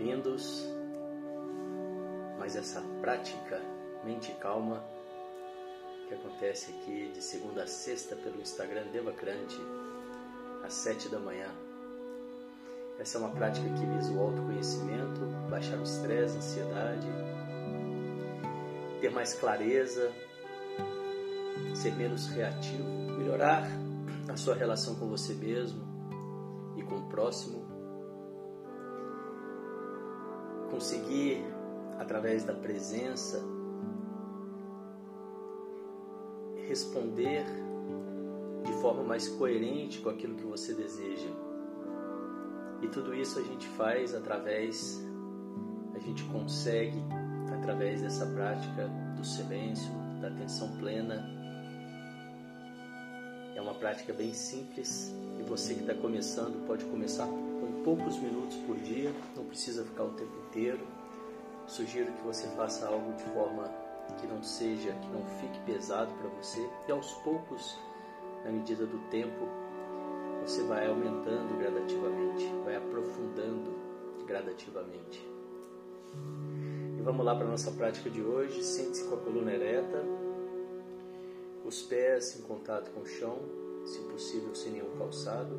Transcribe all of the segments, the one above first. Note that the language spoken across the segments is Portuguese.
bem-vindos. Mais essa prática mente calma que acontece aqui de segunda a sexta pelo Instagram Devacrante às sete da manhã. Essa é uma prática que visa o autoconhecimento, baixar o estresse, ansiedade, ter mais clareza, ser menos reativo, melhorar a sua relação com você mesmo e com o próximo, conseguir através da presença responder de forma mais coerente com aquilo que você deseja. E tudo isso a gente faz através, a gente consegue através dessa prática do silêncio, da atenção plena. É uma prática bem simples e você que está começando pode começar com poucos minutos por dia, não precisa ficar o tempo inteiro. Sugiro que você faça algo de forma que não seja, que não fique pesado para você e aos poucos, na medida do tempo, você vai aumentando gradativamente, vai aprofundando gradativamente. E vamos lá para a nossa prática de hoje. Sente-se com a coluna ereta, os pés em contato com o chão, se possível sem nenhum calçado,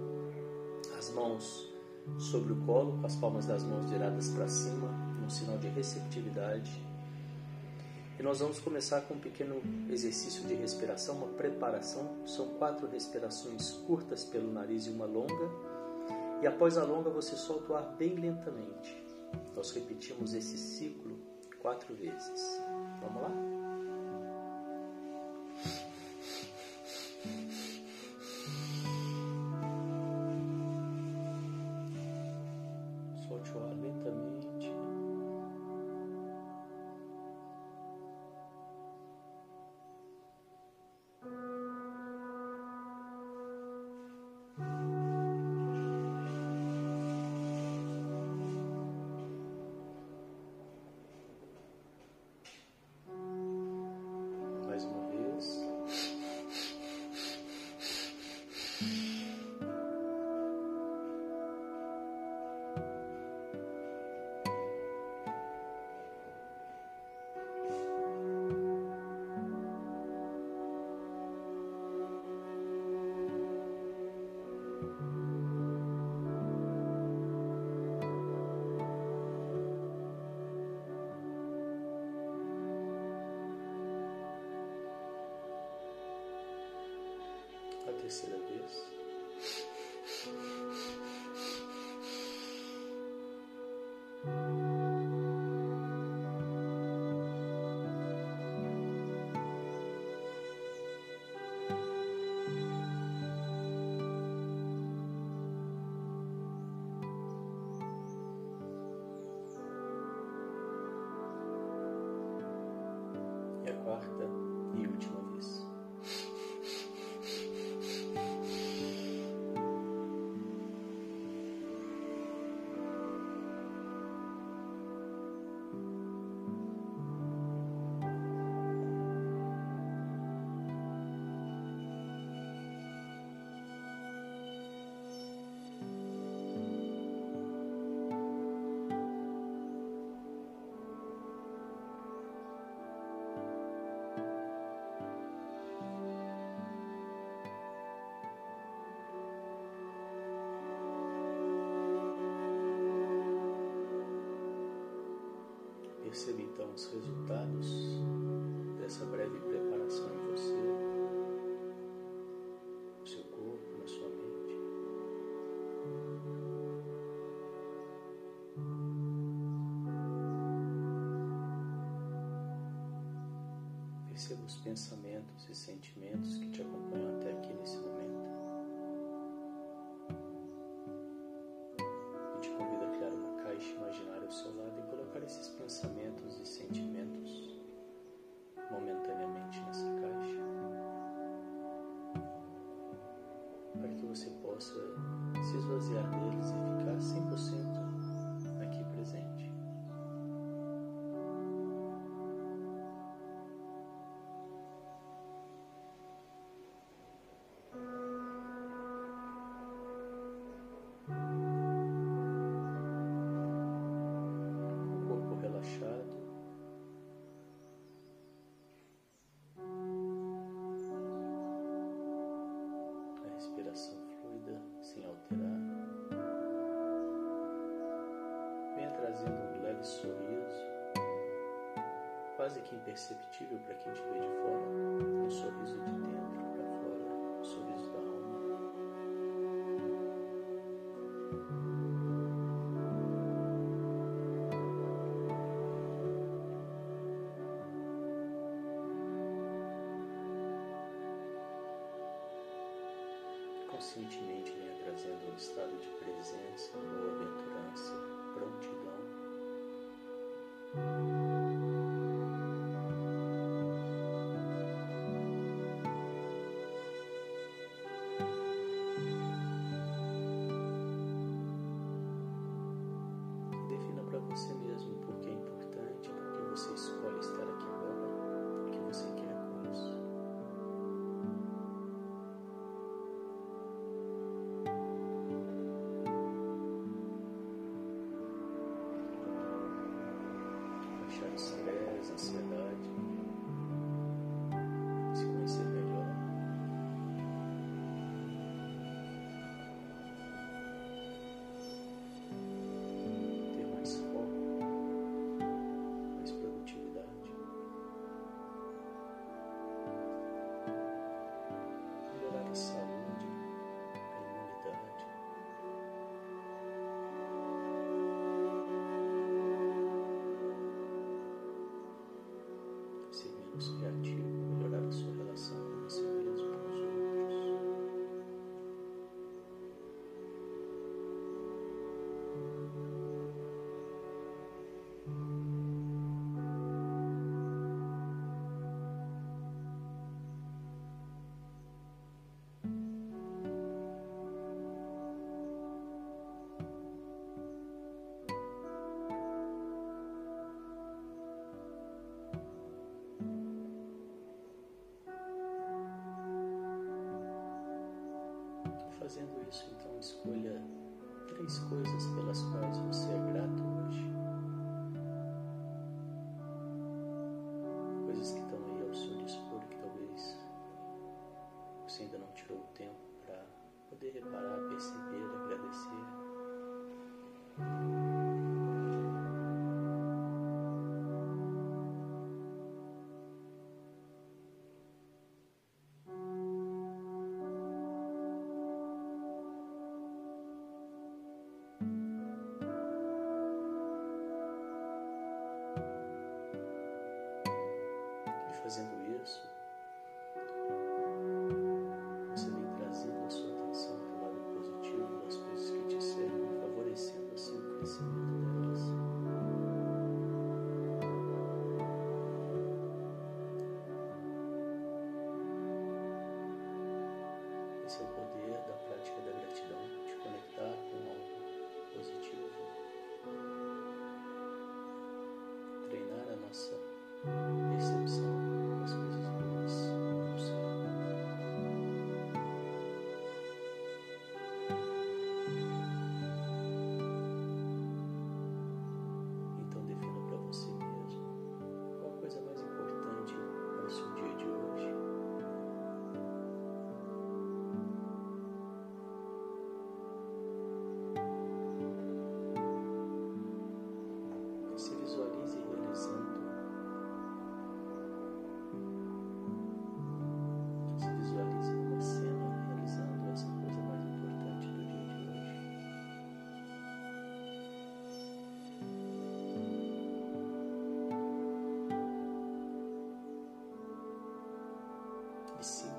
as mãos sobre o colo, com as palmas das mãos viradas para cima, um sinal de receptividade. E nós vamos começar com um pequeno exercício de respiração, uma preparação. São quatro respirações curtas pelo nariz e uma longa. E após a longa, você solta o ar bem lentamente. Nós repetimos esse ciclo quatro vezes. Vamos lá? Então os resultados dessa breve preparação em você, no seu corpo, na sua mente. Perceba os pensamentos e sentimentos que quase que imperceptível para quem te vê de fora, é um sorriso de dentro para fora, um sorriso da alma. conscientemente venha trazendo um estado de presença, boa-aventurança, prontidão. It's get you. fazendo isso, então escolha três coisas pelas quais você é grato. fazendo isso, e se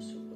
Sukh.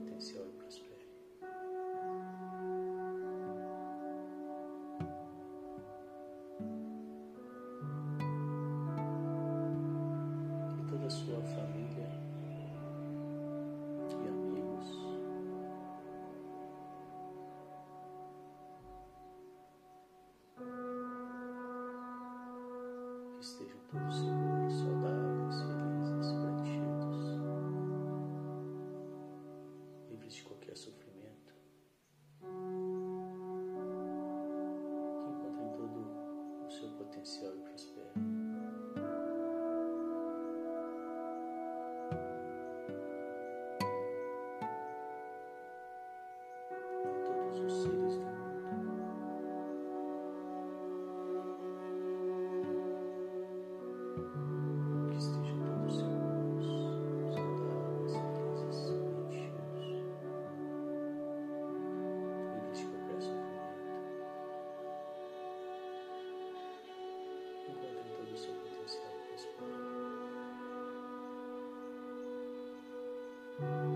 Então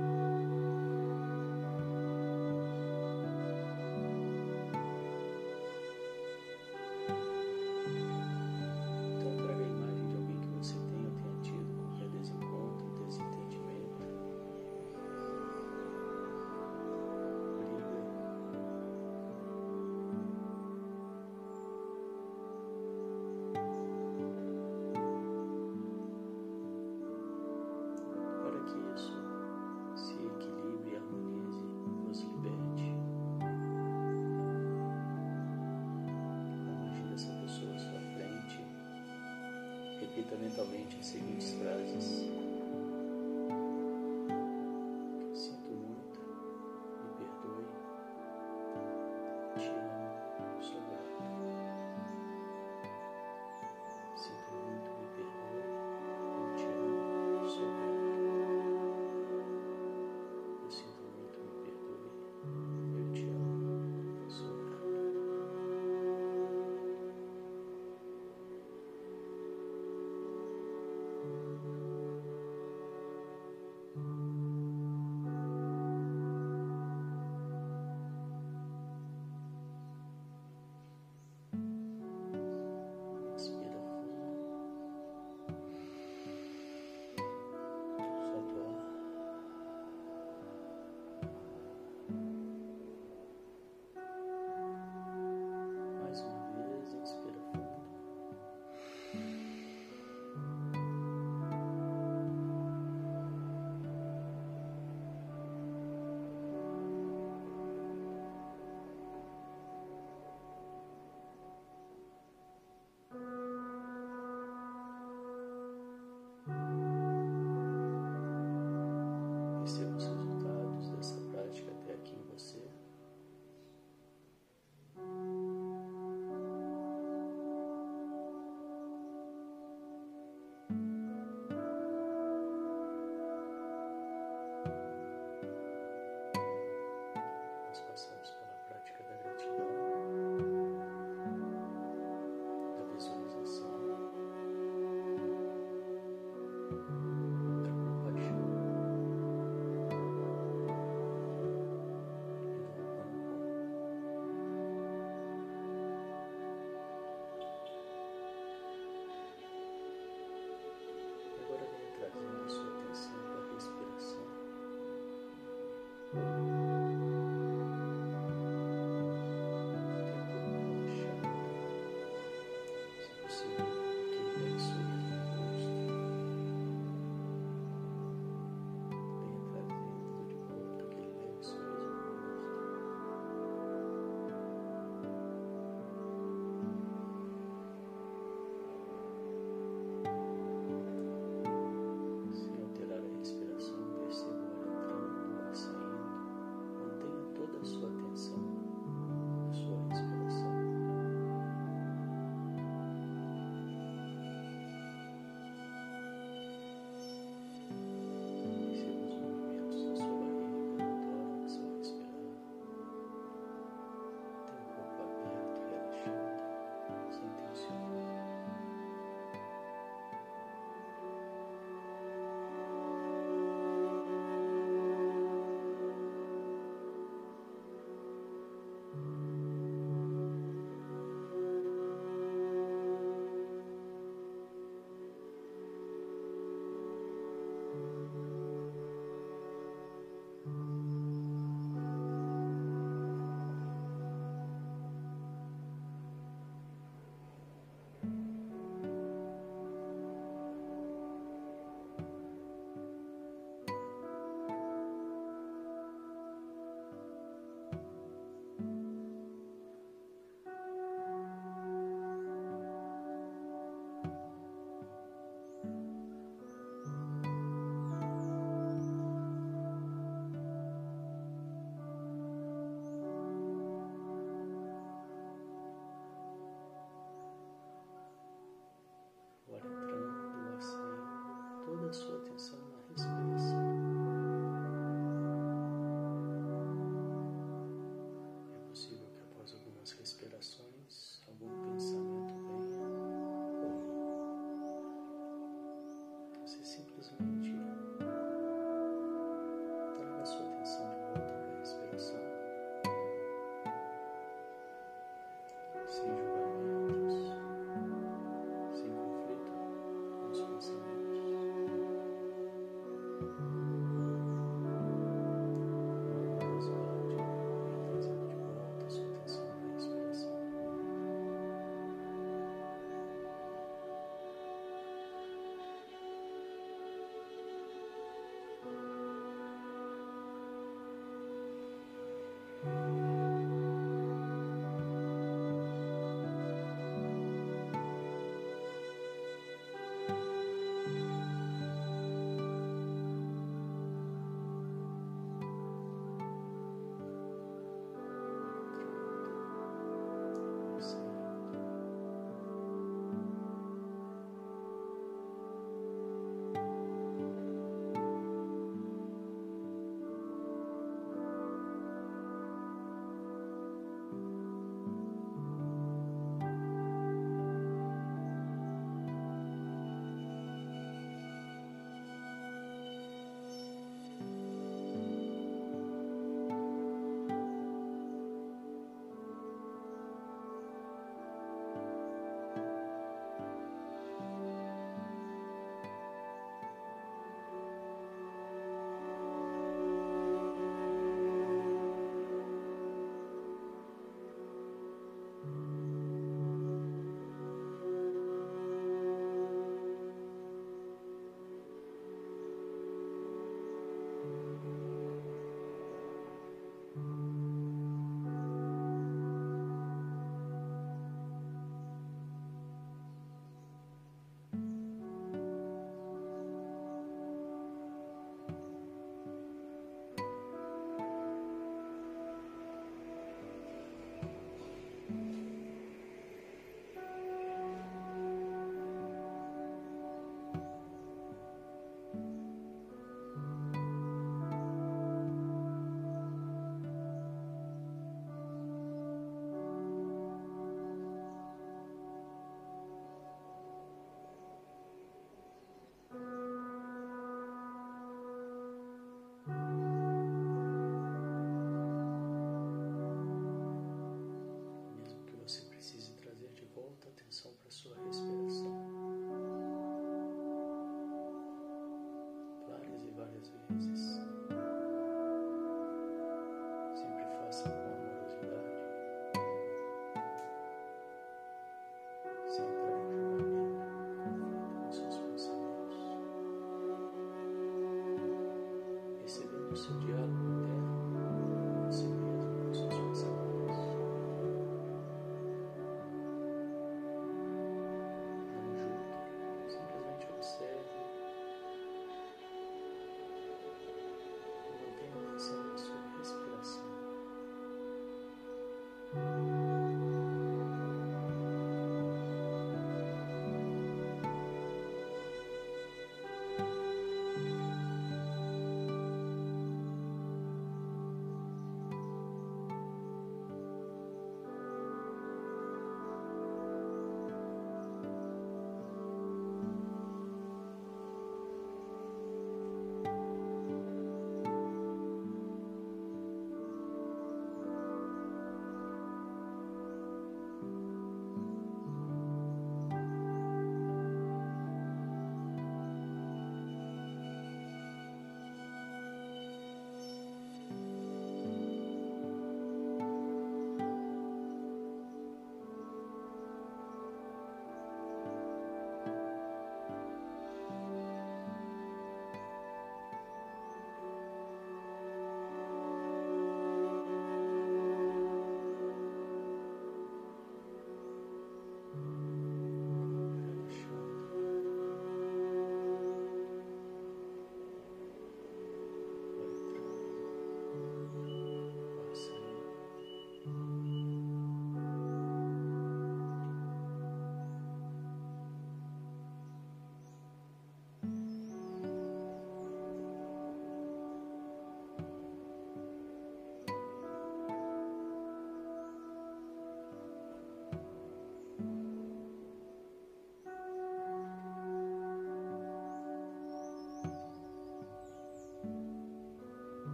Repita mentalmente as seguintes frases.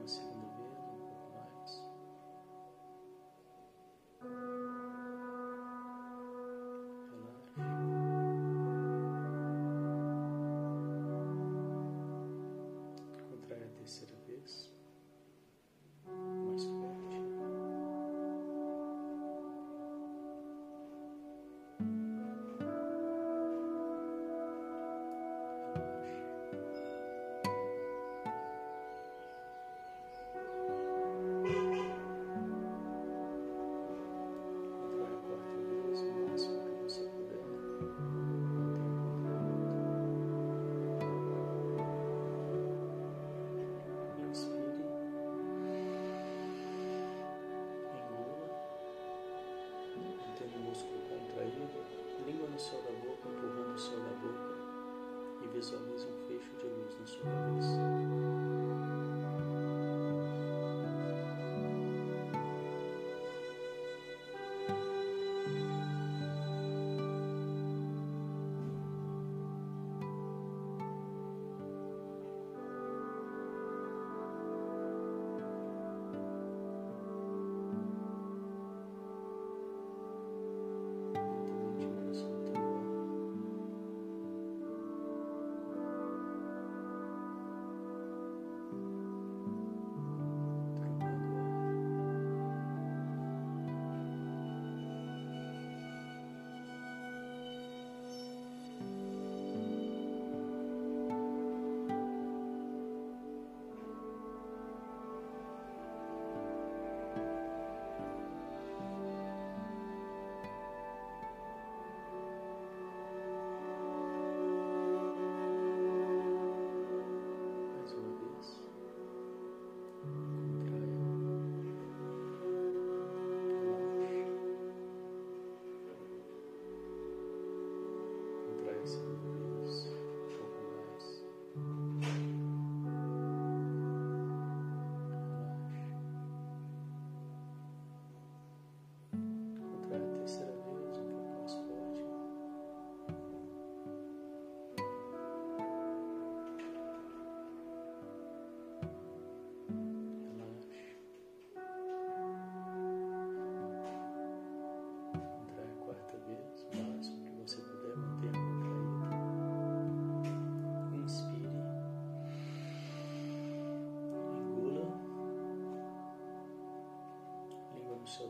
Contrai uma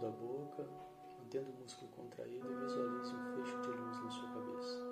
da boca, mantendo o músculo contraído e visualize um fecho de luz na sua cabeça.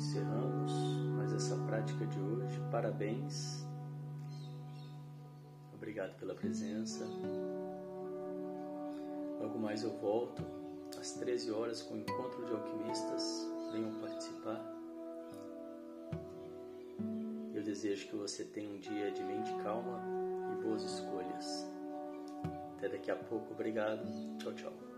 Encerramos mais essa prática de hoje. Parabéns. Obrigado pela presença. Logo mais eu volto às 13 horas com o encontro de alquimistas. Venham participar. Eu desejo que você tenha um dia de mente calma e boas escolhas. Até daqui a pouco. Obrigado. Tchau, tchau.